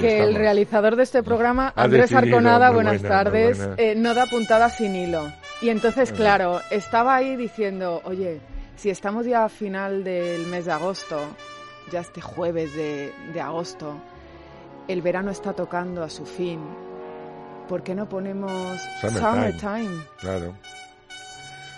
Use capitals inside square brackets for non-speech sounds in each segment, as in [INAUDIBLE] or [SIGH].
que el realizador de este programa, Andrés Arconada, buenas tardes, eh, no da puntada sin hilo. Y entonces, claro, estaba ahí diciendo, oye, si estamos ya a final del mes de agosto, ya este jueves de, de agosto, el verano está tocando a su fin. ¿Por qué no ponemos Summertime? Claro.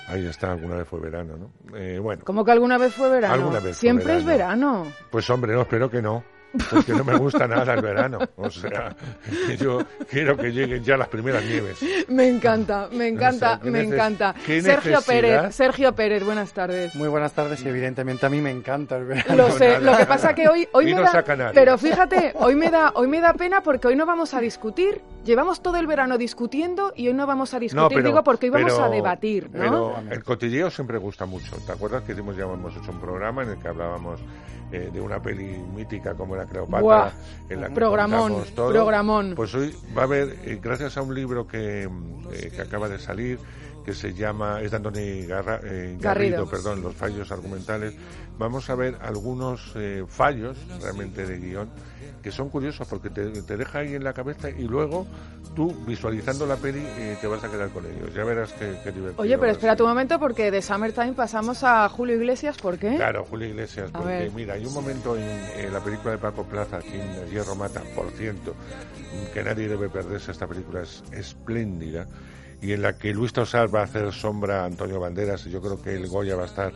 Ahí está, alguna vez fue verano, ¿no? Eh, bueno. ¿Cómo que alguna vez fue verano? Alguna vez Siempre es verano. Pues hombre, no, espero que no porque no me gusta nada el verano. O sea, [LAUGHS] yo quiero que lleguen ya las primeras nieves. Me encanta, me encanta, me encanta. Sergio Pérez, Sergio Pérez, buenas tardes. Muy buenas tardes y evidentemente a mí me encanta el verano. Lo sé, lo que pasa que hoy, hoy me da, pero fíjate, hoy me da, hoy me da pena porque hoy no vamos a discutir. Llevamos todo el verano discutiendo y hoy no vamos a discutir, digo, porque hoy vamos a debatir, ¿no? Pero el cotilleo siempre gusta mucho. ¿Te acuerdas que hicimos, ya hemos hecho un programa en el que hablábamos eh, de una peli mítica como la Cleopatra, en la que programón, programón. Pues hoy va a haber, eh, gracias a un libro que, eh, que acaba de salir, que se llama, es de Antoni Garrido, perdón, los fallos argumentales, vamos a ver algunos fallos realmente de guion que son curiosos porque te, deja ahí en la cabeza y luego tú visualizando la peli te vas a quedar con ellos. Ya verás qué, divertido. Oye, pero espera tu momento porque de Summertime pasamos a Julio Iglesias, ¿por qué? Claro, Julio Iglesias, porque mira, hay un momento en, la película de Paco Plaza, en Hierro Mata, por ciento, que nadie debe perderse, esta película es espléndida y en la que Luis Tosar va a hacer sombra a Antonio Banderas y yo creo que el Goya va a estar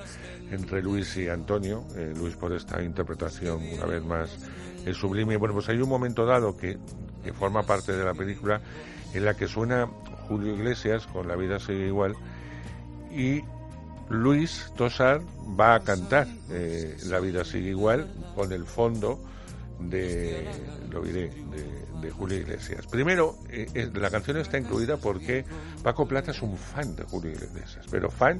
entre Luis y Antonio, eh, Luis por esta interpretación una vez más el sublime. Bueno, pues hay un momento dado que, que forma parte de la película en la que suena Julio Iglesias con La vida sigue igual y Luis Tosar va a cantar eh, La vida sigue igual con el fondo de, lo diré, de de Julio Iglesias. Primero, eh, la canción está incluida porque Paco Plata es un fan de Julio Iglesias, pero fan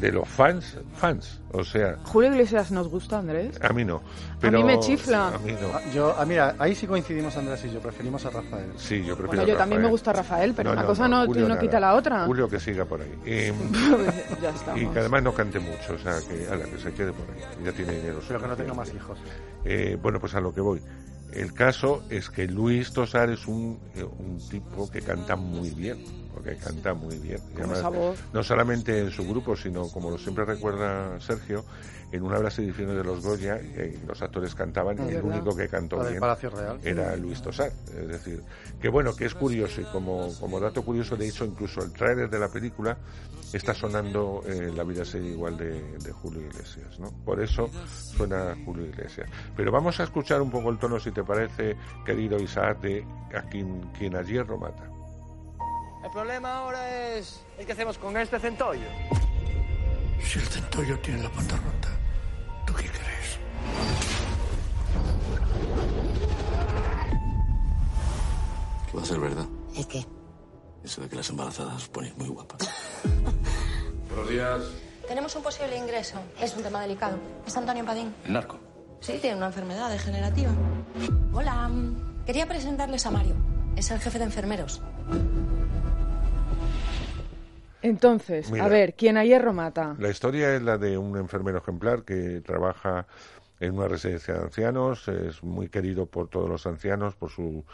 de los fans, fans. O sea. ¿Julio Iglesias nos gusta, Andrés? A mí no. Pero a mí me chifla. A mí no. Ah, yo, ah, mira, ahí sí coincidimos Andrés y yo, preferimos a Rafael. Sí, yo prefiero bueno, yo también me gusta Rafael, pero una cosa no, no, quita la otra. Julio que siga por ahí. Em, [LAUGHS] y que además no cante mucho, o sea, que, a la que se quede por ahí. Ya tiene dinero. Pero que no tenga más hijos. Eh, bueno, pues a lo que voy. El caso es que Luis Tosar es un, eh, tipo que canta muy bien, porque canta muy bien. no solamente en su grupo, sino como siempre recuerda Sergio, en una de las ediciones de los Goya eh, los actores cantaban y el único que cantó bien era Luis Tosar. Es decir, que bueno, que es curioso y como, como dato curioso, de hecho, incluso el trailer de la película está sonando eh, La vida sería igual de, Julio Iglesias, ¿no? Por eso suena Julio Iglesias. Pero vamos a escuchar un poco el tono, si te parece, querido Isaac, de a quien, quien a hierro mata. El problema ahora es, ¿qué hacemos con este centollo? Si el centollo tiene la pata rota, ¿tú qué crees? ¿Qué va a ser verdad? ¿El qué? Eso de que las embarazadas os ponéis muy guapas. [LAUGHS] Buenos días. Tenemos un posible ingreso. Es un tema delicado. Es Antonio Padín. ¿El narco? Sí, tiene una enfermedad degenerativa. Hola. Quería presentarles a Mario. Es el jefe de enfermeros. Entonces, a ver, ¿quién a hierro mata? La historia es la de un enfermero ejemplar que trabaja en una residencia de ancianos, es muy querido por todos los ancianos, por su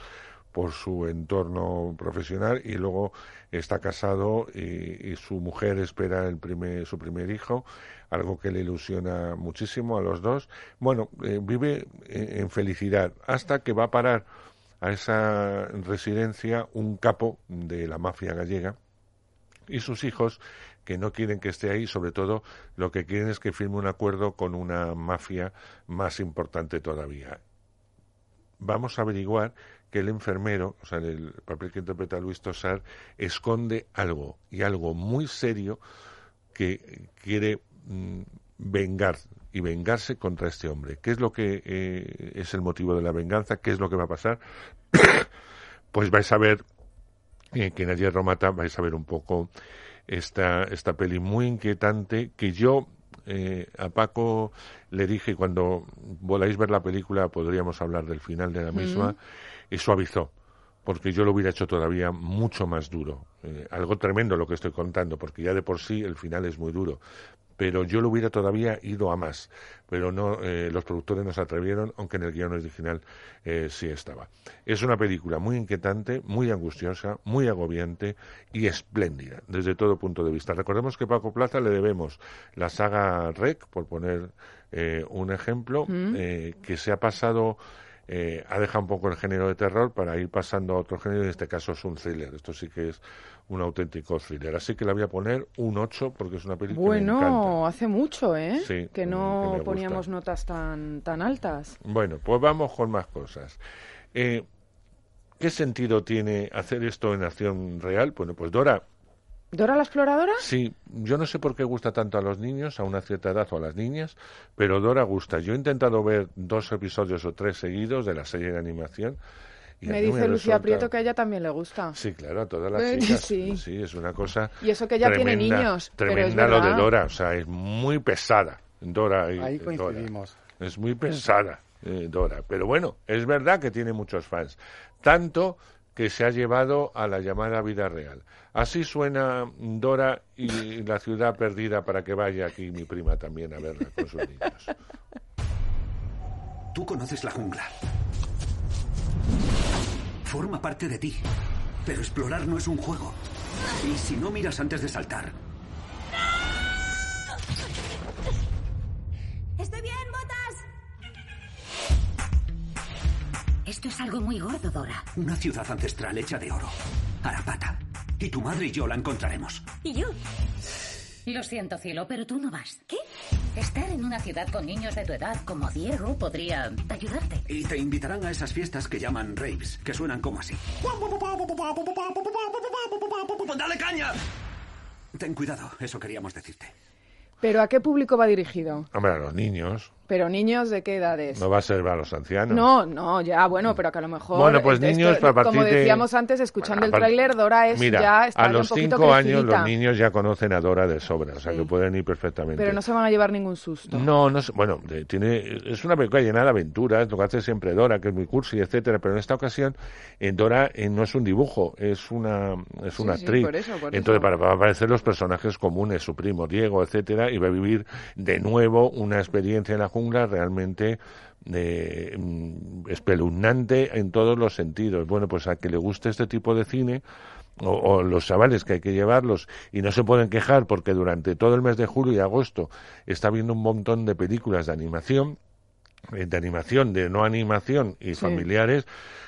por su entorno profesional y luego está casado y, su mujer espera el primer, su primer hijo, algo que le ilusiona muchísimo a los dos. Bueno, eh, vive en, felicidad hasta que va a parar a esa residencia un capo de la mafia gallega y sus hijos que no quieren que esté ahí, sobre todo lo que quieren es que firme un acuerdo con una mafia más importante todavía. Vamos a averiguar que el enfermero, o sea, el papel que interpreta Luis Tosar, esconde algo, y algo muy serio que quiere mm, vengar y vengarse contra este hombre. ¿Qué es lo que eh, es el motivo de la venganza? ¿Qué es lo que va a pasar? [COUGHS] pues vais a ver, eh, que nadie Romata, vais a ver un poco esta, esta peli muy inquietante que yo eh, a Paco le dije cuando voláis ver la película podríamos hablar del final de la misma y suavizó, porque yo lo hubiera hecho todavía mucho más duro. eh, algo tremendo lo que estoy contando, porque ya de por sí el final es muy duro pero yo lo hubiera todavía ido a más. Pero no, eh, los productores no se atrevieron, aunque en el guion original eh, sí estaba. Es una película muy inquietante, muy angustiosa, muy agobiante y espléndida desde todo punto de vista. Recordemos que Paco Plaza le debemos la saga Rec, por poner eh, un ejemplo, mm. que se ha pasado eh, ha dejado un poco el género de terror para ir pasando a otro género, en este caso es un thriller. Esto sí que es un auténtico thriller. Así que le voy a poner un 8 porque es una película bueno, que me encanta. hace mucho, ¿eh? que no poníamos notas tan, tan altas. Bueno, pues vamos con más cosas. Eh, ¿Qué sentido tiene hacer esto en acción real? Bueno, pues Dora ¿Dora la exploradora? Sí, yo no sé por qué gusta tanto a los niños, a una cierta edad o a las niñas, pero Dora gusta. Yo he intentado ver dos episodios o tres seguidos de la serie de animación. Y me dice Lucía Prieto que a ella también le gusta. Sí, claro, a todas las chicas. [LAUGHS] Sí. es una cosa. Y eso que ella tiene niños. Tremenda lo de Dora, o sea, es muy pesada. Dora. Ahí coincidimos. Es muy pesada, eh, Dora. Pero bueno, es verdad que tiene muchos fans. Tanto que se ha llevado a la llamada vida real. Así suena Dora y [LAUGHS] la ciudad perdida para que vaya aquí mi prima también a verla con sus niños. Tú conoces la jungla. Forma parte de ti. Pero explorar no es un juego. Y si no miras antes de saltar. Estoy bien, Esto es algo muy gordo, Dora. Una ciudad ancestral hecha de oro. Arapata. Y tu madre y yo la encontraremos. ¿Y yo? Lo siento, cielo, pero tú no vas. ¿Qué? Estar en una ciudad con niños de tu edad como Diego podría ayudarte. Y te invitarán a esas fiestas que llaman raves, que suenan como así. ¡Dale caña! Ten cuidado, eso queríamos decirte. ¿Pero a qué público va dirigido? Hombre, a los niños. ¿Pero niños de qué edades? No va a ser para los ancianos. No, no, ya, bueno, pero que a lo mejor... Bueno, pues niños para partir Como decíamos antes, escuchando el tráiler, Dora es ya... Está a los cinco años los niños ya conocen a Dora de sobra, o sea que pueden ir perfectamente. Pero no se van a llevar ningún susto. No, no bueno, tiene, es una película llena de aventuras, lo que hace siempre Dora, que es muy cursi, etcétera, pero en esta ocasión en Dora eh, no es un dibujo, es una, es una actriz. por eso, por Entonces, para, para aparecer los personajes comunes, su primo Diego, etcétera, y va a vivir de nuevo una experiencia en la jungla realmente de, mm, espeluznante en todos los sentidos. Bueno, pues a que le guste este tipo de cine, o, los chavales que hay que llevarlos y no se pueden quejar porque durante todo el mes de julio y agosto está viendo un montón de películas de animación, eh, de animación, de no animación y familiares,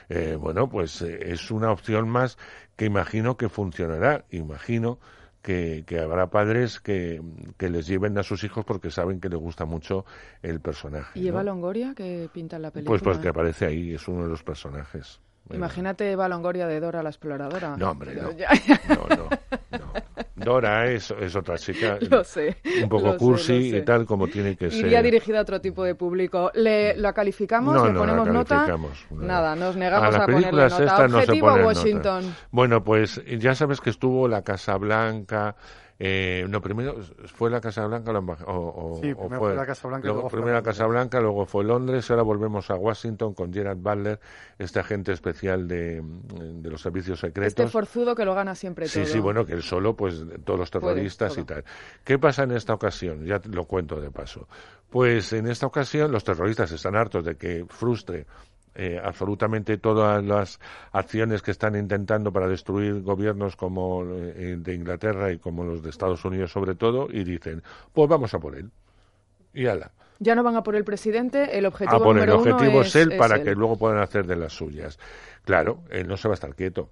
eh, bueno, pues eh, es una opción más que imagino que funcionará, imagino que, habrá padres que, les lleven a sus hijos porque saben que les gusta mucho el personaje. ¿Y Eva Longoria que pinta en la película? Pues porque aparece ahí, es uno de los personajes. Imagínate Eva Longoria de Dora la exploradora. No, hombre, no. [LAUGHS] no, no, Dora es, es otra chica. [LAUGHS] Un poco cursi y tal como tiene que ser. Iría dirigida a otro tipo de público. ¿Le, ¿La calificamos? ¿Le ponemos nota? Nada, nos negamos a, a ponerle nota. Objetivo Washington. Bueno, pues ya sabes que estuvo la Casa Blanca, eh, no, primero fue la Casa Blanca o, sí, primero fue, la Casa Blanca. Luego, primero la Casa Blanca, luego fue Londres, ahora volvemos a Washington con Gerard Butler, este agente especial de, los servicios secretos. Este forzudo que lo gana siempre todo. Sí, sí, bueno, que él solo, pues todos los terroristas y tal. ¿Qué pasa en esta ocasión? Ya lo cuento de paso. Pues en esta ocasión los terroristas están hartos de que frustre eh, absolutamente todas las acciones que están intentando para destruir gobiernos como eh, de Inglaterra y como los de Estados Unidos sobre todo y dicen pues vamos a por él y ala ya no van a por el presidente el objetivo a por el objetivo es, él para que luego puedan hacer de las suyas claro él no se va a estar quieto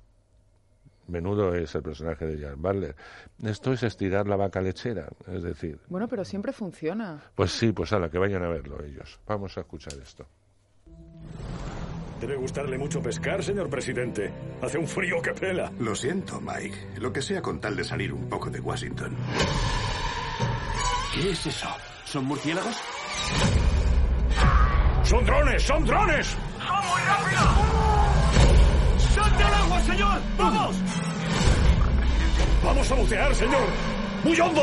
menudo es el personaje de Jan Butler. Esto es estirar la vaca lechera, es decir. Bueno, pero siempre funciona. Pues sí, pues la que vayan a verlo ellos. Vamos a escuchar esto. Debe gustarle mucho pescar, señor presidente. Hace un frío que pela. Lo siento, Mike. Lo que sea con tal de salir un poco de Washington. ¿Qué es eso? ¿Son murciélagos? ¡Son drones! ¡Son drones! ¡Son muy rápidos! ¡Salte al agua, señor! ¡Vamos! ¡Vamos a bucear, señor! ¡Muy hondo!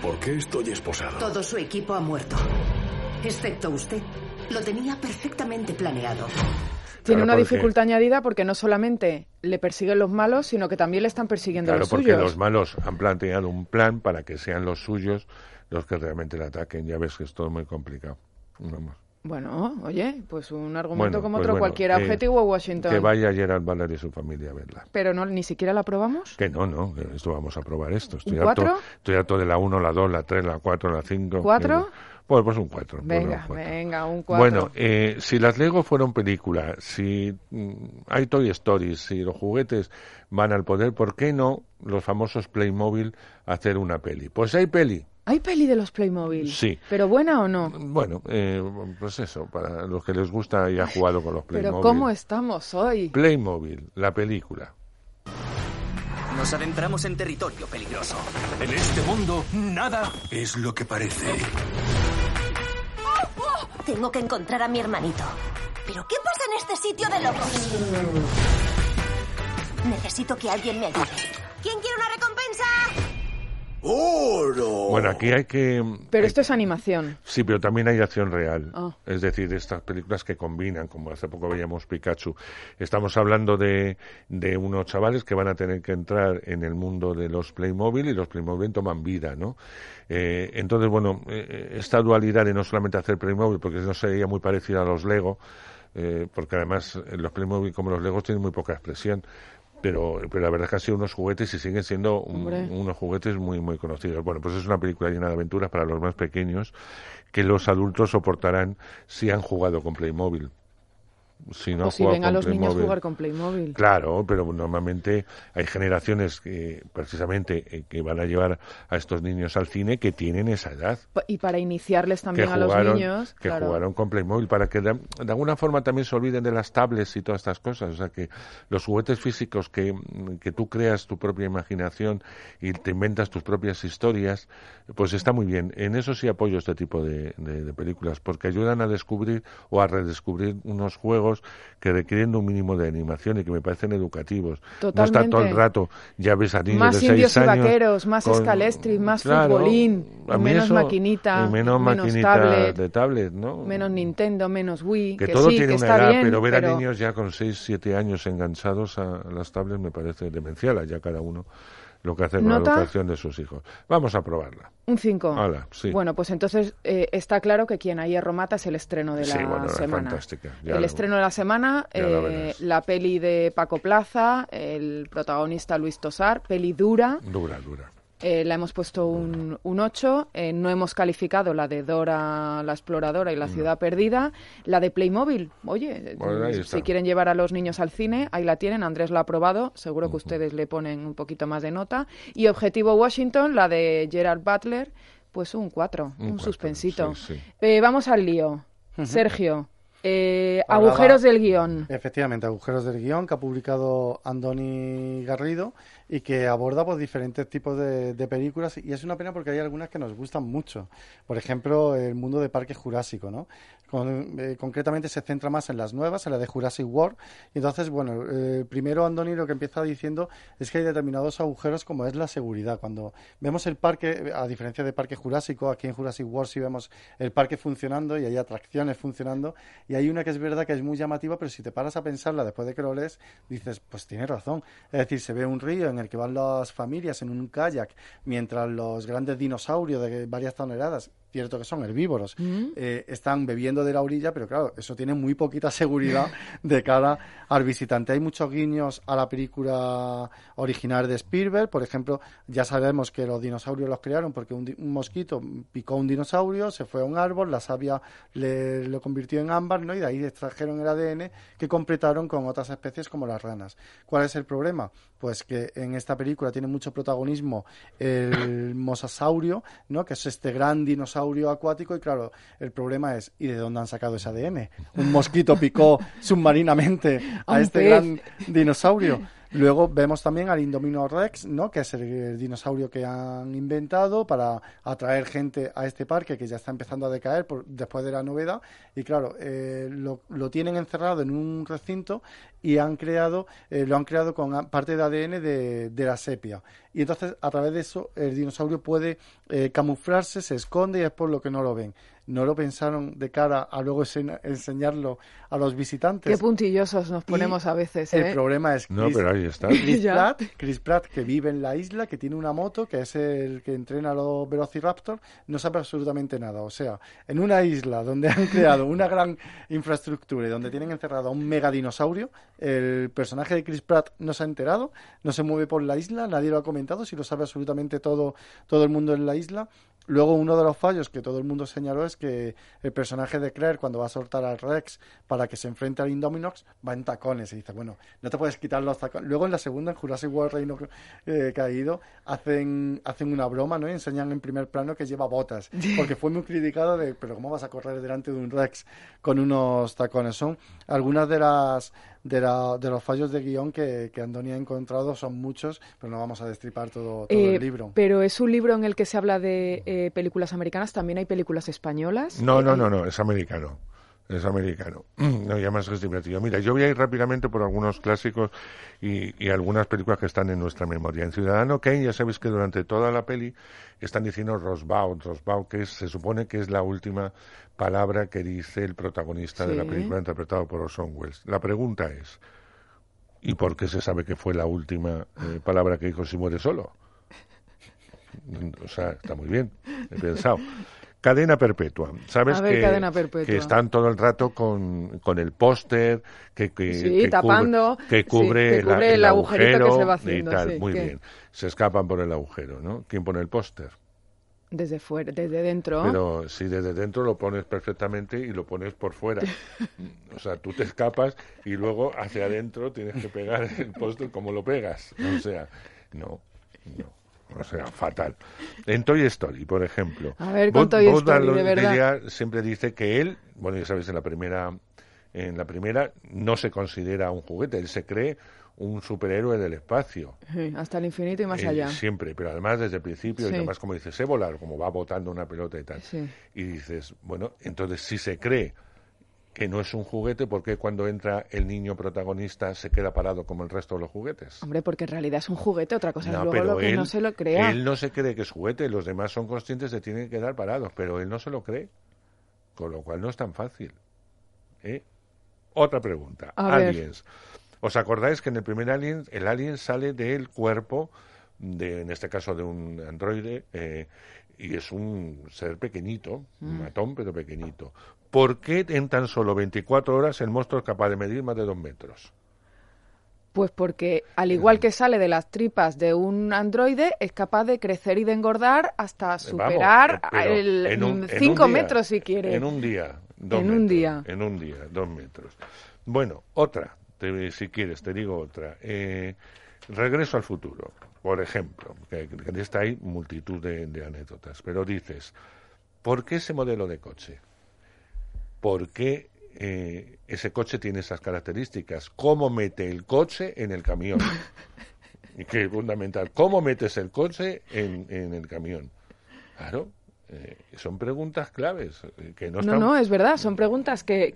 ¿Por qué estoy esposado? Todo su equipo ha muerto excepto usted. Lo tenía perfectamente planeado. tiene una dificultad añadida porque no solamente le persiguen los malos, sino que también le están persiguiendo los suyos. Claro, porque los malos han planteado un plan para que sean los suyos los que realmente le ataquen. Ya ves que es todo muy complicado. Vamos. Bueno, oye, pues un argumento como pues otro cualquiera. Objetivo Washington. Que vaya Gerard Butler y su familia a verla. Pero no, ni siquiera la probamos. Que no, no, que esto vamos a probar esto. Estoy harto, estoy harto de la 1, la 2, la 3, la 4, la 5. ¿Cuatro? Pues, pues un 4. Venga, venga, un 4. Bueno, eh, si las Lego fueron películas, si mm, hay Toy Stories, si los juguetes van al poder, ¿por qué no los famosos Playmobil hacer una peli? Pues hay peli. ¿Hay peli de los Playmobil? Sí. ¿Pero buena o no? Bueno, eh, pues eso, para los que les gusta y ha jugado con los Playmobil. ¿Pero cómo estamos hoy? Playmobil, la película. Nos adentramos en territorio peligroso. En este mundo, nada es lo que parece. Tengo que encontrar a mi hermanito. ¿Pero qué pasa en este sitio de locos? Necesito que alguien me ayude. ¿Quién quiere una? ¡Oro! Bueno, aquí hay que... Pero esto es animación. Sí, pero también hay acción real. Ah. Es decir, estas películas que combinan, como hace poco veíamos Pikachu. Estamos hablando de, de unos chavales que van a tener que entrar en el mundo de los Playmobil y los Playmobil toman vida, ¿no? Eh, entonces, bueno, eh, esta dualidad de no solamente hacer Playmobil, porque no sería muy parecido a los Lego, eh, porque además los Playmobil como los Legos tienen muy poca expresión, pero, pero la verdad es que han sido unos juguetes y siguen siendo unos juguetes muy, muy conocidos. Bueno, pues es una película llena de aventuras para los más pequeños que los adultos soportarán si han jugado con Playmobil si no o si ven a los niños jugar con Playmobil. Claro, pero normalmente hay generaciones que precisamente eh, que van a llevar a estos niños al cine que tienen esa edad. Y para iniciarles también a los niños. Que jugaron con Playmobil, para que de, alguna forma también se olviden de las tablets y todas estas cosas. O sea, que los juguetes físicos que, que tú creas tu propia imaginación y te inventas tus propias historias, pues está muy bien. En eso sí apoyo este tipo de películas, porque ayudan a descubrir o a redescubrir unos juegos que requieren un mínimo de animación y que me parecen educativos. No está todo el rato, ya ves a niños más de indios y vaqueros, más escalestri, más futbolín, menos maquinita, menos, maquinita de tablet, ¿no? Menos Nintendo, menos Wii. Que, todo tiene una edad, pero ver a niños ya con 6, 7 años enganchados a las tablets me parece demencial, ya cada uno lo que hace con la educación de sus hijos. Vamos a probarla. Un 5. Bueno, pues entonces eh, está claro que quien ahí mata es el estreno de la sí, bueno, semana. Fantástica. el estreno de la semana, eh, la peli de Paco Plaza, el protagonista Luis Tosar, peli dura. Dura, dura. Eh, la hemos puesto un, un 8. Eh, no hemos calificado la de Dora la Exploradora y la Ciudad Perdida. La de Playmobil, oye, si quieren llevar a los niños al cine, ahí la tienen. Andrés la ha probado. Seguro que ustedes le ponen un poquito más de nota. Y Objetivo Washington, la de Gerard Butler, pues un 4, un, suspensito. Eh, vamos al lío. Sergio. Agujeros del guion. Efectivamente, agujeros del guion que ha publicado Andoni Garrido y que aborda pues, diferentes tipos de, películas y es una pena porque hay algunas que nos gustan mucho. Por ejemplo, el mundo de Parque Jurásico, ¿no? Eh, concretamente se centra más en las nuevas, en la de Jurassic World. Entonces, bueno, eh, primero Andoni lo que empieza diciendo es que hay determinados agujeros como es la seguridad. Cuando vemos el parque, a diferencia de Parque Jurásico, aquí en Jurassic World sí vemos el parque funcionando y hay atracciones funcionando. Y hay una que es verdad que es muy llamativa, pero si te paras a pensarla después de que lo lees, dices, pues tiene razón. Es decir, se ve un río en el que van las familias en un kayak mientras los grandes dinosaurios de varias toneladas cierto que son herbívoros, mm. eh, están bebiendo de la orilla, pero claro, eso tiene muy poquita [LAUGHS] seguridad de cara al visitante. Hay muchos guiños a la película original de Spielberg, por ejemplo, ya sabemos que los dinosaurios los crearon porque un, mosquito picó un dinosaurio, se fue a un árbol, la savia le, lo convirtió en ámbar, ¿no? Y de ahí extrajeron el ADN que completaron con otras especies como las ranas. ¿Cuál es el problema? Pues que en esta película tiene mucho protagonismo el mosasaurio, ¿no? Que es este gran dinosaurio acuático y claro, el problema es ¿y de dónde han sacado ese ADN? Un mosquito picó [LAUGHS] submarinamente a este gran dinosaurio. Luego vemos también al Indomino Rex, ¿no? que es el, dinosaurio que han inventado para atraer gente a este parque que ya está empezando a decaer por, después de la novedad. Y claro, eh, lo, tienen encerrado en un recinto y han creado, eh, lo han creado con parte de ADN de, de la sepia. y entonces a través de eso el dinosaurio puede eh, camuflarse, se esconde y es por lo que no lo ven no lo pensaron de cara a luego enseñarlo a los visitantes. Qué puntillosos nos ponemos a veces. ¿eh? El problema es no, pero ahí está. Chris, [LAUGHS] Pratt, Chris Pratt, que vive en la isla, que tiene una moto, que es el que entrena a los Velociraptor, no sabe absolutamente nada. O sea, en una isla donde han [LAUGHS] creado una gran infraestructura y donde tienen encerrado a un mega dinosaurio, el personaje de Chris Pratt no se ha enterado, no se mueve por la isla, nadie lo ha comentado, si lo sabe absolutamente todo, todo el mundo en la isla. Luego, uno de los fallos que todo el mundo señaló es que el personaje de Claire, cuando va a soltar al Rex para que se enfrente al Indominox, va en tacones. Y dice, bueno, no te puedes quitar los tacones. Luego, en la segunda, en Jurassic World Reino eh, Caído, hacen, hacen una broma, ¿no? Y enseñan en primer plano que lleva botas. [LAUGHS] Porque fue muy criticado de, pero ¿cómo vas a correr delante de un Rex con unos tacones? Son algunas de las de, de los fallos de guion que, que Andoni ha encontrado son muchos, pero no vamos a destripar todo, el eh, libro. Pero es un libro en el que se habla de eh, películas americanas, también hay películas españolas. No, no, no, no, es americano. Es americano. [CLEARS THROAT] No, ya más es divertido. Mira, yo voy a ir rápidamente por algunos clásicos y, y, algunas películas que están en nuestra memoria. En Ciudadano Kane, ya sabéis que durante toda la peli están diciendo Rosbaud, Rosbaud, que se supone que es la última palabra que dice el protagonista de la película interpretado por Orson Welles. La pregunta es, ¿y por qué se sabe que fue la última eh, palabra que dijo si muere solo? [LAUGHS] O sea, está muy bien, he pensado. Cadena perpetua. ¿Sabes que, están todo el rato con, con el póster que, que, tapando, cubre, que cubre, el, agujero que se va haciendo, y tal. Muy bien. Se escapan por el agujero, ¿no? ¿Quién pone el póster? Desde fuera, desde dentro. Pero si desde dentro lo pones perfectamente y lo pones por fuera. [LAUGHS] o sea, tú te escapas y luego hacia adentro tienes que pegar el póster como lo pegas. O sea, no, no. O sea, fatal. En Toy Story, por ejemplo. A ver, con Toy Story, de verdad. siempre dice que él, bueno, ya sabéis, en la primera, en la primera no se considera un juguete, él se cree un superhéroe del espacio. hasta el infinito y más allá. Siempre, pero además desde el principio, y además como dices, sé volar, como va botando una pelota y tal. Y dices, bueno, entonces si se cree que no es un juguete, ¿por qué cuando entra el niño protagonista se queda parado como el resto de los juguetes? Hombre, porque en realidad es un juguete, otra cosa no, es luego lo que no se lo crea. Él no se cree que es juguete, los demás son conscientes de que tienen que quedar parados, pero él no se lo cree, con lo cual no es tan fácil. ¿eh? Otra pregunta. Aliens. ¿Os acordáis que en el primer Alien, el Alien sale del cuerpo, de, en este caso de un androide, eh, y es un ser pequeñito, un mm. matón pero pequeñito. ¿Por qué en tan solo 24 horas el monstruo es capaz de medir más de dos metros? Pues porque, al igual que sale de las tripas de un androide, es capaz de crecer y de engordar hasta superar el 5 metros si quiere. En un día. Dos en un día. En un día, dos metros. Bueno, otra, si quieres, te digo otra. Eh, regreso al futuro, por ejemplo, que, que está ahí multitud de anécdotas, pero dices, ¿por qué ese modelo de coche? Por qué eh, ese coche tiene esas características, cómo mete el coche en el camión. y que es fundamental, cómo metes el coche en, el camión. Claro, eh, son preguntas claves. Eh, que no, no, no, es verdad, son preguntas que,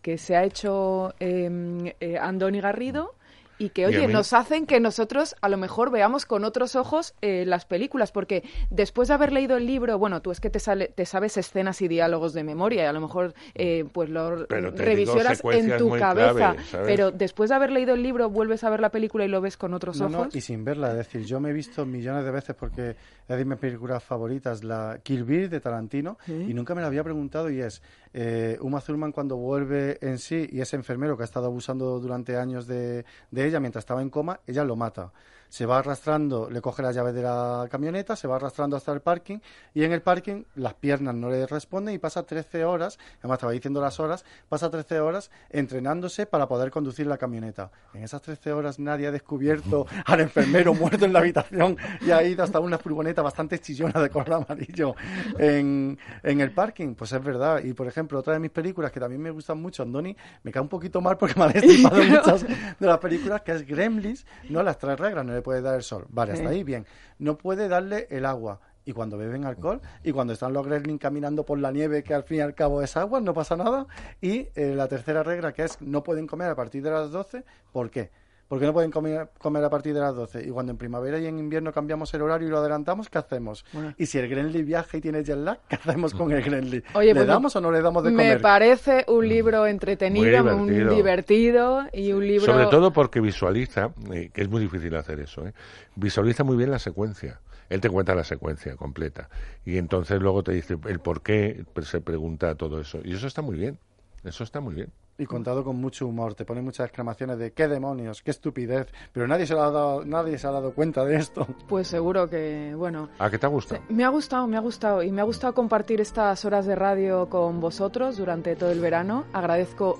que, se ha hecho eh, Andoni Garrido y que, oye, nos hacen que nosotros a lo mejor veamos con otros ojos eh, las películas, porque después de haber leído el libro, bueno, tú es que te, sale, te sabes escenas y diálogos de memoria y a lo mejor eh, pues lo revisionas en tu cabeza, pero después de haber leído el libro vuelves a ver la película y lo ves con otros ojos. y sin verla, es decir, yo me he visto millones de veces porque es de mis películas favoritas, la Kill Bill de Tarantino, y nunca me la había preguntado y es, eh, Uma Thurman cuando vuelve en sí y ese enfermero que ha estado abusando durante años de, de ella mientras estaba en coma, ella lo mata se va arrastrando, le coge las llaves de la camioneta, se va arrastrando hasta el parking y en el parking las piernas no le responden y pasa 13 horas, además estaba diciendo las horas, pasa 13 horas entrenándose para poder conducir la camioneta. En esas 13 horas nadie ha descubierto al enfermero [LAUGHS] muerto en la habitación y ha ido hasta una furgoneta bastante chillona de color amarillo en, en el parking. Pues es verdad. Y por ejemplo, otra de mis películas que también me gustan mucho, Andoni, me cae un poquito mal porque me ha [LAUGHS] destripado muchas de las películas, que es Gremlins, no las tres reglas, no puede dar el sol. Vale, hasta ahí bien. No puede darle el agua. Y cuando beben alcohol, y cuando están los gremlins caminando por la nieve, que al fin y al cabo es agua, no pasa nada. Y eh, la tercera regla, que es no pueden comer a partir de las 12, ¿por qué? ¿Por qué no pueden comer, comer a partir de las 12? Y cuando en primavera y en invierno cambiamos el horario y lo adelantamos, ¿qué hacemos? Y si el Grenly viaja y tiene jet lag, ¿qué hacemos con el Grenly? ¿Le pues damos o no le damos de comer? Me parece un libro entretenido, muy divertido. y un libro... Sobre todo porque visualiza, eh, que es muy difícil hacer eso, ¿eh? visualiza muy bien la secuencia. Él te cuenta la secuencia completa. Y entonces luego te dice el por qué se pregunta todo eso. Y eso está muy bien. Eso está muy bien. Y contado con mucho humor, te pone muchas exclamaciones de qué demonios, qué estupidez, pero nadie se, ha dado, nadie se ha dado cuenta de esto. [LAUGHS] Pues seguro que, bueno. ¿A qué te ha gustado? Me ha gustado, me ha gustado. Y me ha gustado compartir estas horas de radio con vosotros durante todo el verano. Agradezco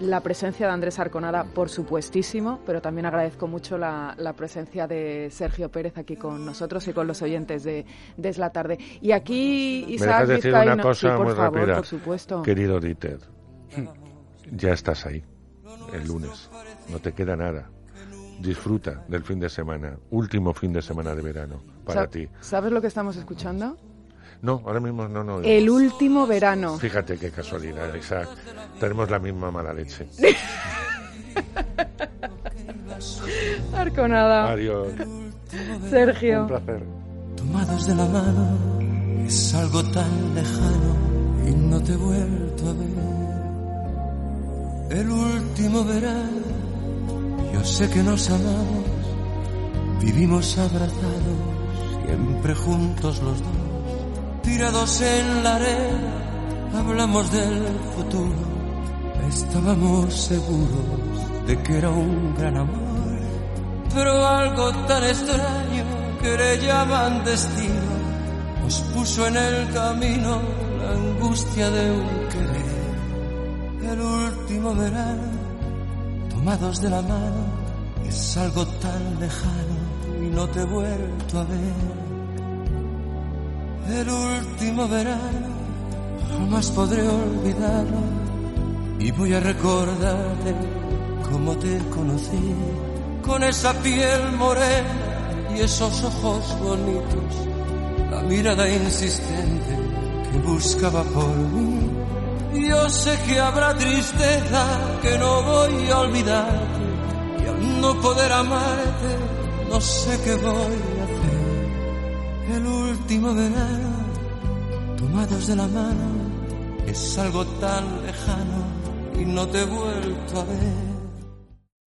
la presencia de Andrés Arconada, por supuestísimo, pero también agradezco mucho la, presencia de Sergio Pérez aquí con nosotros y con los oyentes de, de la tarde. Y aquí, Isaac ¿Me decir una cosa muy rápida, por supuesto. Querido Dieter, ya estás ahí, el lunes. No te queda nada. Disfruta del fin de semana, último fin de semana de verano para ti. ¿Sabes lo que estamos escuchando? No, ahora mismo no, no. El último verano. Fíjate qué casualidad, Isaac. Tenemos la misma mala leche. [LAUGHS] Arconada. Adiós. Sergio. Un placer. Tomados de la mano es algo tan lejano y no te he vuelto a ver. El último verano, yo sé que nos amamos, vivimos abrazados, siempre juntos los dos tirados en la arena, hablamos del futuro. Estábamos seguros de que era un gran amor, pero algo tan extraño que le destino nos puso en el camino la angustia de un querer. El verano, tomados de la mano, es algo tan lejano y no te he vuelto a ver el último verano, jamás podré olvidarlo y voy a recordarte cómo te conocí, con esa piel morena y esos ojos bonitos, la mirada insistente que buscaba por mí. Yo sé que habrá tristeza que no voy a olvidarte y al no poder amarte no sé qué voy el último verano, tomados de la mano, es algo tan lejano y no te he vuelto a ver.